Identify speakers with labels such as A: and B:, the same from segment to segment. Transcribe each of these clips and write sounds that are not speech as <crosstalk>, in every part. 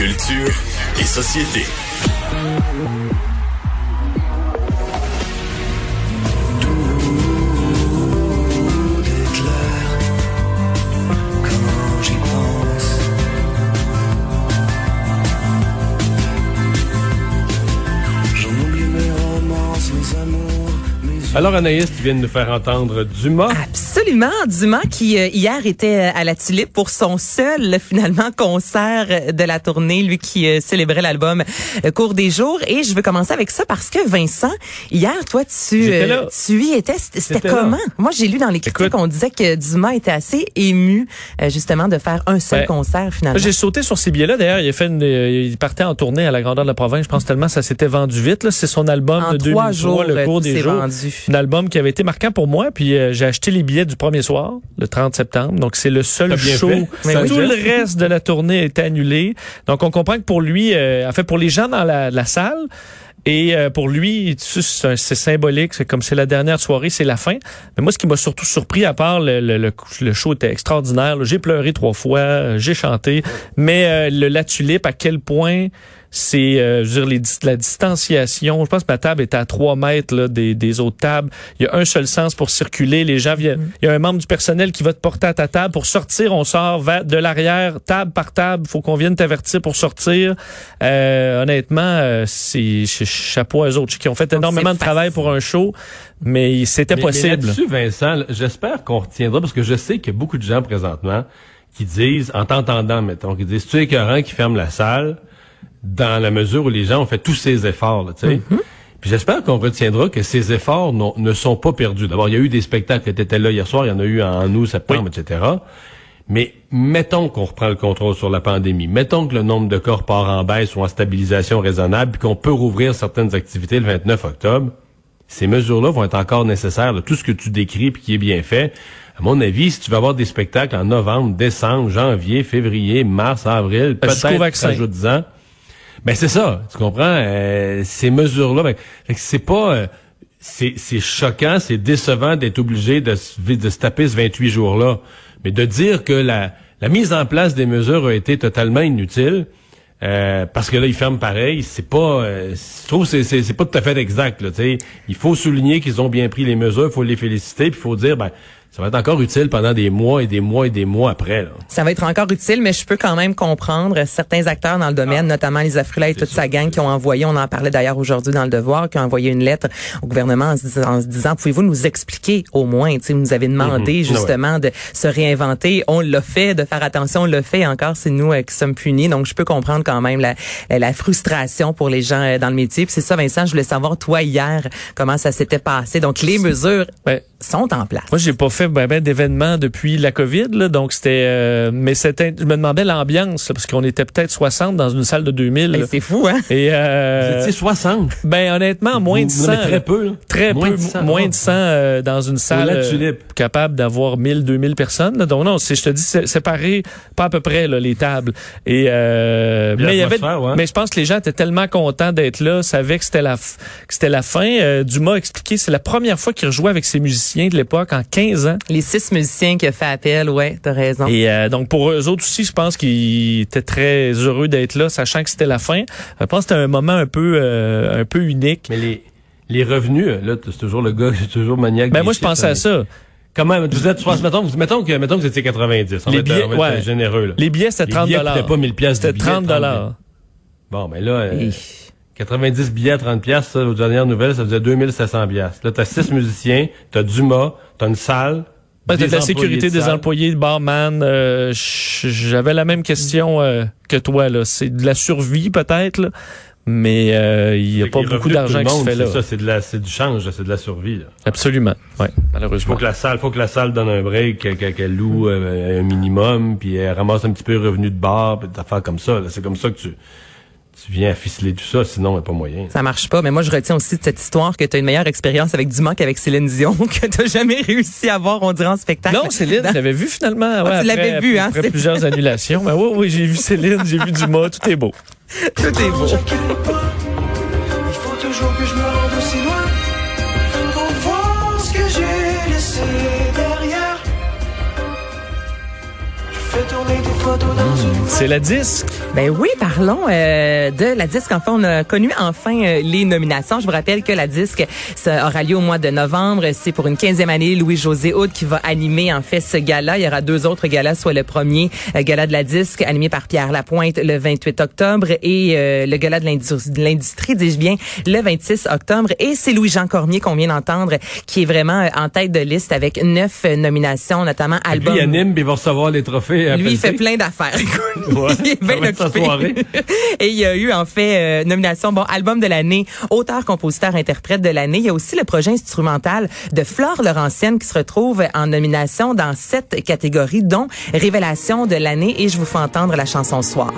A: Culture et société.
B: Alors Anaïs, tu viens de nous faire entendre Dumas.
C: Absolument. Dumas qui euh, hier était euh, à la Tulipe pour son seul <laughs> finalement concert de la tournée, lui qui euh, célébrait l'album euh, Cours des jours. Et je veux commencer avec ça parce que Vincent, hier, toi, tu tu y étais. C'était
B: là.
C: comment? Moi, j'ai lu dans les critiques qu'on disait que Dumas était assez ému euh, justement de faire un seul
D: Ouais.
C: concert finalement.
D: J'ai sauté sur ces billets-là. D'ailleurs, il a fait une, il partait en tournée à la grandeur de la province. Je pense tellement ça s'était vendu vite. là. C'est son album
C: en
D: de
C: trois
D: 2003,
C: jours,
D: le cours des jours.
C: vendu.
D: Un album qui avait été marquant pour moi. Puis euh, j'ai acheté les billets du premier soir, le 30 septembre. Donc c'est le seul show.
B: fait.
C: Mais
D: Tout le reste de la tournée est annulé. Donc on comprend que pour lui, euh, en fait pour les gens dans la, la salle. Et euh, pour lui, c'est symbolique, c'est comme c'est la dernière soirée, c'est la fin. Mais moi, ce qui m'a surtout surpris, à part le, le, show était extraordinaire, j'ai pleuré trois fois, euh, j'ai chanté, mais euh, le La Tulipe, à quel point c'est euh, je veux dire, les, la distanciation. Je pense que ma table était à trois mètres là, des, des autres tables. Il y a un seul sens pour circuler. Les gens viennent. Il y a un membre du personnel qui va te porter à ta table. Pour sortir, on sort vers- de l'arrière, table par table. faut qu'on vienne t'avertir pour sortir. Euh, honnêtement, euh, c'est ch- chapeau à eux autres qui ont fait
C: Donc,
D: énormément de travail pour un show, mais c'était
B: Mais- Mais
D: possible.
B: là-dessus, Vincent, j'espère qu'on retiendra, parce que je sais qu'il y a beaucoup de gens présentement qui disent, en t'entendant, mettons, qui disent, tu es écœurant qui ferme la salle, dans la mesure où les gens ont fait tous ces efforts, là, tu sais. Puis j'espère qu'on retiendra que ces efforts ne sont pas perdus. D'abord, il y a eu des spectacles qui étaient là hier soir, il y en a eu en août, septembre, etc. Mais mettons qu'on reprend le contrôle sur la pandémie. Mettons que le nombre de corps part en baisse ou en stabilisation raisonnable, puis qu'on peut rouvrir certaines activités le 29 octobre. Ces mesures-là vont être encore nécessaires. là. Tout ce que tu décris puis qui est bien fait, à mon avis, si tu vas avoir des spectacles en novembre, décembre, janvier, février, mars, avril, peut-être rajoute-en. Ben c'est ça, tu comprends? Euh, ces mesures-là, ben, c'est pas... euh, c'est choquant, c'est décevant d'être obligé de, de se taper ce 28 jours-là. Mais de dire que la, la mise en place des mesures a été totalement inutile, euh, parce que là, ils ferment pareil, c'est pas... euh, je trouve c'est- c'est pas tout à fait exact. Là, il faut souligner qu'ils ont bien pris les mesures, il faut les féliciter, puis il faut dire, ben, ça va être encore utile pendant des mois et des mois et des mois après. Là.
C: Ça va être encore utile, mais je peux quand même comprendre certains acteurs dans le domaine, notamment Lisa Frula et toute sa gang qui ont envoyé, on en parlait d'ailleurs aujourd'hui dans le Devoir, qui ont envoyé une lettre au gouvernement en se disant, en se disant, pouvez-vous nous expliquer au moins, vous nous avez demandé justement de se réinventer, on l'a fait, de faire attention, on l'a fait, encore c'est nous euh, qui sommes punis, donc je peux comprendre quand même la, la frustration pour les gens euh, dans le métier. C'est ça, Vincent, je voulais savoir toi hier comment ça s'était passé. Donc les mesures
D: Ouais.
C: Sont en place.
D: Moi, j'ai pas fait ben, ben, d'événements depuis la COVID, là, donc c'était. euh, mais c'était. Je me demandais l'ambiance, là, parce qu'on était peut-être 60 dans une salle de 2000.
C: Ben, c'est fou, hein?
D: Et
B: Vous
D: euh,
B: étiez 60.
D: ben honnêtement, moins de
B: Non,
D: 100.
B: mais très peu. là.
D: Très
B: Moins
D: peu,
B: de 100,
D: moins de 100 euh, dans une salle
B: la
D: euh,
B: tulipe.
D: capable d'avoir 1000, 2000 personnes. là. Donc non, c'est, je te dis, séparé, pas à peu près là, les tables. Et euh, mais il y avait,
B: ouais.
D: mais je pense que les gens étaient tellement contents d'être là, savaient que c'était la, f- que c'était la fin. Euh, Dumas a expliqué, c'est la première fois qu'il rejouait avec ses musiciens de l'époque en 15 ans.
C: Les six musiciens qui ont fait appel, ouais, t'as raison.
D: Et euh, donc pour eux autres aussi, je pense qu'ils étaient très heureux d'être là, sachant que c'était la fin. Je pense que c'était un moment un peu, euh, un peu unique.
B: Mais les, les revenus, là, c'est toujours le gars, <laughs> c'est toujours maniaque.
D: Ben moi je pensais à ça.
B: Comment, vous êtes, mettons, que- mettons que, mettons que vous étiez 90. On
D: Les billets,
B: être
D: ouais.
B: généreux, là.
D: Les billets c'était
B: Les
D: 30
B: billets
D: dollars.
B: coûtaient pas 1000 piastres
D: C'était
B: du billet,
D: 30 dollars.
B: Bon, mais là, euh, 90 billets à 30 piastres, ça, aux dernières nouvelles, ça faisait 2700 piastres. Là, t'as six musiciens, t'as Dumas, t'as une salle.
D: Ben, t'as de la sécurité
B: de
D: des
B: salle.
D: employés, de barman. euh, J'avais la même question euh, que toi. là. C'est de la survie peut-être, là. mais euh, il n'y a pas beaucoup d'argent qui se fait là.
B: C'est ça, c'est de la, c'est du change, c'est de la survie. là.
D: Absolument. Ouais, malheureusement.
B: faut que la salle, faut que la salle donne un break, qu'elle qu'elle- qu'elle loue euh, un minimum, puis elle ramasse un petit peu de revenus de bar, puis des affaires comme ça. là. C'est comme ça que tu, tu viens à ficeler tout ça, sinon il n'y a pas moyen.
C: Ça marche pas, mais moi je retiens aussi de cette histoire que tu as une meilleure expérience avec Dumas qu'avec Céline Dion, <laughs> que tu jamais réussi à voir, on dirait, en spectacle.
D: Non, Céline, je l'avais vu finalement. Ouais,
C: Ah, tu l'avais vu, hein,
D: Après plusieurs annulations. Mais oui, oui, j'ai vu Céline, j'ai vu Dumas, tout est beau. <laughs>
C: Tout est beau.
E: Il faut toujours que je me
D: C'est la disque?
C: Ben oui, parlons euh, de la disque. Enfin, on a connu enfin euh, les nominations. Je vous rappelle que la disque ça aura lieu au mois de novembre. C'est pour une quinzième année. Louis-José Houd qui va animer en fait ce gala. Il y aura deux autres galas, soit le premier euh, gala de la disque animé par Pierre Lapointe le 28 octobre et euh, le gala de l'industrie, dis-je bien, le 26 octobre. Et c'est Louis-Jean Cormier qu'on vient d'entendre qui est vraiment en tête de liste avec neuf nominations, notamment album.
B: il anime, il va recevoir les trophées.
C: Lui, il fait plein d'affaires. <laughs>
B: Ouais,
C: il est bien occupé. <laughs> Et il y a eu en fait euh, nomination bon album de l'année, auteur, compositeur, interprète de l'année. Il y a aussi le projet instrumental de Flore Laurentienne qui se retrouve en nomination dans sept catégories, dont révélation de l'année. Et je vous fais entendre la chanson Soir.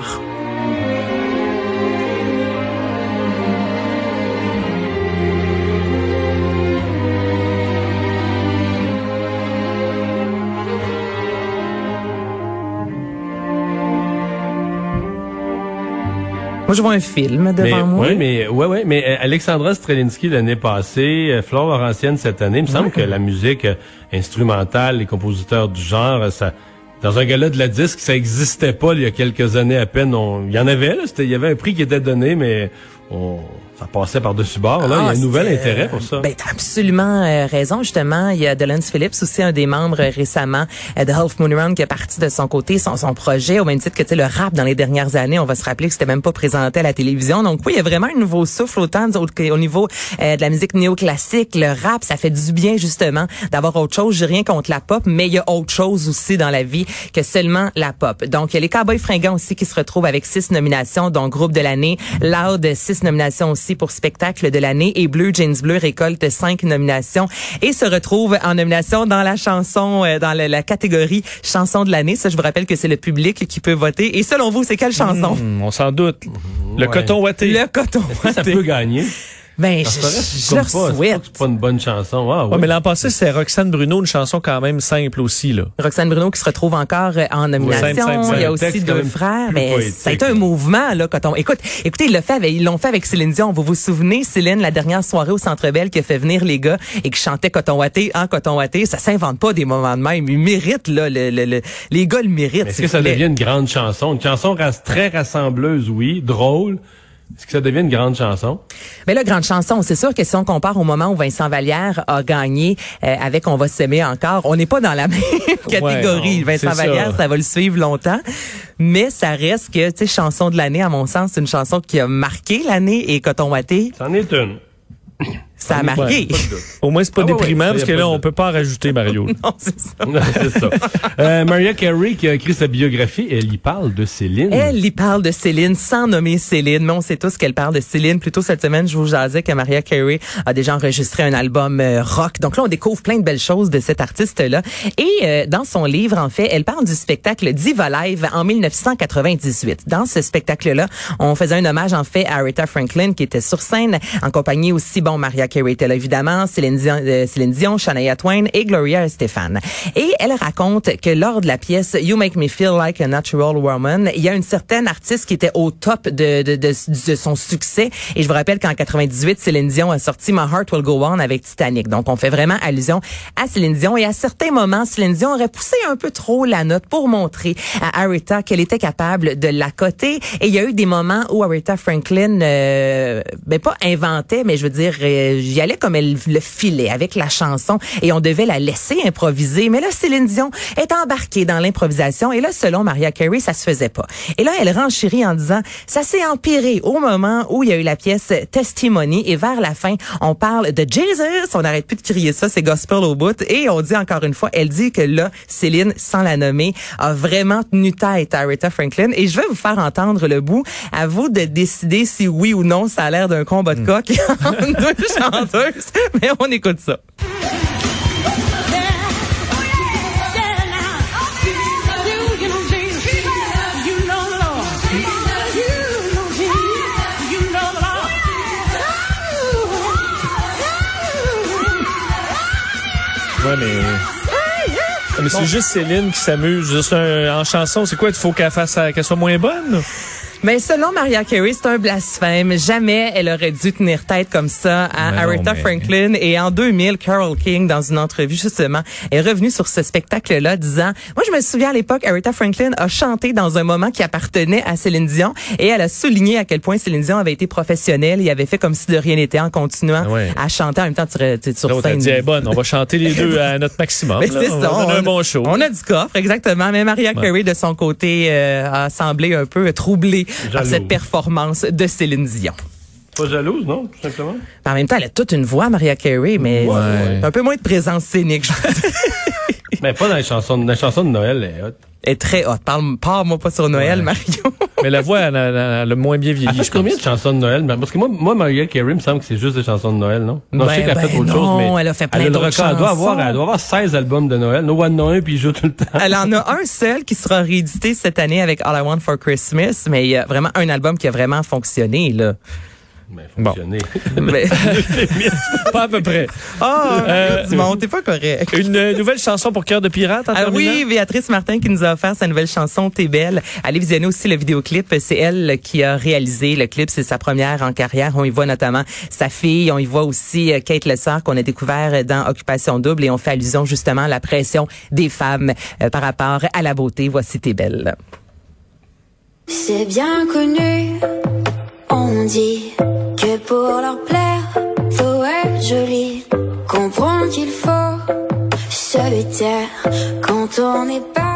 C: Moi, je vois un film devant
B: Mais,
C: moi.
B: ouais, mais, ouais, ouais, mais euh, Alexandra Strelinski l'année passée, euh, Flore Laurentienne cette année, il me semble que la musique euh, instrumentale, les compositeurs du genre, euh, ça, dans un gala de la disque, ça existait pas il y a quelques années à peine. On- Il y en avait, là, c'était, il y avait un prix qui était donné, mais on, ça passait par-dessus bord. Là, il y a
C: Ah,
B: un nouvel intérêt
C: euh,
B: pour ça.
C: Ben, t'as absolument euh, raison. Justement, il y a Dylan Phillips aussi, un des membres euh, récemment euh, de Half Moon Run qui est parti de son côté, son, son projet, au même titre que tu sais, le rap dans les dernières années. On va se rappeler que c'était même pas présenté à la télévision. Donc oui, il y a vraiment un nouveau souffle autant au niveau de la musique néoclassique, le rap, ça fait du bien justement d'avoir autre chose. J'ai rien contre la pop, mais il y a autre chose aussi dans la vie que seulement la pop. Donc il y a les Cowboys fringants aussi qui se retrouvent avec six nominations, dont groupe de l'année, Loud six nominations aussi pour spectacle de l'année et Blue Jeans Bleu récolte cinq nominations et se retrouve en nomination dans la chanson, euh, dans la catégorie chanson de l'année. Ça, je vous rappelle que c'est le public qui peut voter. Et selon vous, c'est quelle chanson?
D: Hmm, on s'en doute. Le
B: Ouais.
D: coton ouaté.
C: Le coton.
B: ça peut gagner?
C: Ben, je,
B: Ça reste
C: je
B: comme
C: le
B: pas,
C: souhaite.
B: que c'est pas une bonne chanson. Ah,
D: Ouais,
B: oui.
D: mais l'an passé, c'est Roxane Bruno, une chanson quand même simple aussi, là.
C: Roxane Bruno qui se retrouve encore euh, en nomination.
D: simple, simple,
C: Il y a aussi deux frères. Mais ça a été un mouvement là quand on écoute. Écoutez, ils l'ont fait avec, ils l'ont fait avec Céline Dion. Vous vous souvenez Céline la dernière soirée au Centre Bell qui a fait venir les gars et qui chantait Coton Watté en Coton Watté. Ça s'invente pas des moments de même. Ils méritent là. Le, le- le- les gars le méritent.
B: Est-ce que ça devient une grande chanson? Une chanson très rassembleuse, oui, drôle. Est-ce que ça devient une grande chanson?
C: Mais là, grande chanson, c'est sûr que si on compare au moment où Vincent Vallière a gagné euh, avec On va s'aimer encore, on n'est pas dans la <laughs> même catégorie. Vincent
D: c'est ça.
C: Vallière, ça. va le suivre longtemps. Mais ça reste que, tu sais, chanson de l'année, à mon sens, c'est une chanson qui a marqué l'année et Coton Watté,
B: C'en est une.
C: Ça a marqué.
D: Au moins, c'est pas
B: Ah
D: déprimant
B: ouais,
D: parce que là, on peut pas en rajouter, Mario. <laughs>
C: non, c'est ça. <laughs>
B: Non, ça. Euh, Maria Carey qui a écrit sa biographie, elle y parle de Céline.
C: Elle y parle de Céline sans nommer Céline, mais on sait tous qu'elle parle de Céline. Plutôt cette semaine, je vous jasais que Maria Carey a déjà enregistré un album euh, rock. Donc là, on découvre plein de belles choses de cet artiste-là. Et euh, dans son livre, en fait, elle parle du spectacle Diva Live en 1998. Dans ce spectacle-là, on faisait un hommage en fait à Aretha Franklin qui était sur scène en compagnie aussi, bon, Maria Évidemment, euh, Céline Dion, Shania Twain et Gloria Estefan. Et elle raconte que lors de la pièce You Make Me Feel Like a Natural Woman, il y a une certaine artiste qui était au top de, de son succès. Et je vous rappelle qu'en 98, Céline Dion a sorti My Heart Will Go On avec Titanic. Donc, on fait vraiment allusion à Céline Dion. Et à certains moments, Céline Dion aurait poussé un peu trop la note pour montrer à Aretha qu'elle était capable de la coter. Et il y a eu des moments où Aretha Franklin, euh, ben pas inventait, mais je veux dire, euh, j'y allais comme elle le filait avec la chanson et on devait la laisser improviser. Mais là, Céline Dion est embarquée dans l'improvisation et là, selon Maria Carey, ça se faisait pas. Et là, elle renchérit en disant, ça s'est empiré au moment où il y a eu la pièce Testimony et vers la fin, on parle de Jesus. On n'arrête plus de crier ça, c'est gospel au bout. Et on dit encore une fois, elle dit que là, Céline, sans la nommer, a vraiment tenu tête à Aretha Franklin. Et je vais vous faire entendre le bout. À vous de décider si oui ou non ça a l'air d'un combat de coq <laughs> entre Mais on écoute ça.
D: Ouais, mais. Mais c'est juste Céline qui s'amuse. Juste un- en chanson, c'est quoi? Il faut qu'elle fasse qu'elle soit moins bonne?
C: Mais selon Maria Carey, c'est un blasphème. Jamais elle aurait dû tenir tête comme ça à
B: Mais non,
C: Aretha
B: mais-
C: Franklin. Et en 2000, Carol King, dans une entrevue justement, est revenue sur ce spectacle-là, disant Moi, je me souviens à l'époque, Aretha Franklin a chanté dans un moment qui appartenait à Céline Dion, et elle a souligné à quel point Céline Dion avait été professionnelle. Il avait fait comme si de rien n'était en continuant
D: Ah ouais.
C: à chanter en même temps tu, tu, sur
D: a
C: scène.
D: dit, est bonne, on va chanter les deux à notre maximum.
C: Mais c'est
D: on
C: ça. on-
D: un bon show.
C: On a du coffre, exactement. Mais Maria Carey, de son côté, euh, a semblé un peu troublée par cette performance de Céline Dion.
B: Pas jalouse, non, tout simplement?
C: En même temps, elle a toute une voix, Maria Carey, mais
D: Ouais.
C: un peu moins de présence scénique. <laughs>
B: Mais pas dans les chansons, dans les chansons de Noël, elle est hot.
C: Elle est très haute. Parle, parle-moi pas sur Noël,
D: Ouais.
C: Mario.
D: Mais la voix, elle, a- elle a- elle a moins bien
B: Elle
D: vieilli.
B: fait
D: je
B: combien de chansons de Noël? Parce que moi, moi Mariah Carey, me semble que c'est juste des chansons de Noël, non? Non, je
C: Ben,
B: sais qu'elle a fait
C: ben
B: autre chose, mais.
C: elle a fait plein
B: le
C: d'autres
B: record. Elle doit avoir,
C: chansons.
B: elle doit avoir 16 albums de Noël. No One No un, puis il joue tout le temps.
C: Elle en a un seul qui sera réédité cette année avec All I Want for Christmas, mais il y a vraiment un album qui a vraiment fonctionné, là.
B: Mais
D: Bon. <laughs>
B: fonctionné.
C: Mais-
D: Pas à peu près.
C: Ah,
D: Euh,
C: du monde, t'es pas correct. <laughs>
D: Une euh, nouvelle chanson pour cœur de pirate en
C: Ah
D: terminant?
C: oui, Béatrice Martin qui nous a offert sa nouvelle chanson T'es belle. Allez visionner aussi le vidéoclip. C'est elle qui a réalisé le clip. C'est sa première en carrière. On y voit notamment sa fille. On y voit aussi euh, Kate Lessard qu'on a découvert dans Occupation Double et on fait allusion justement à la pression des femmes euh, par rapport à la beauté. Voici T'es belle.
F: C'est bien connu, dit que pour leur plaire, faut être joli. Comprendre qu'il faut se taire quand on n'est pas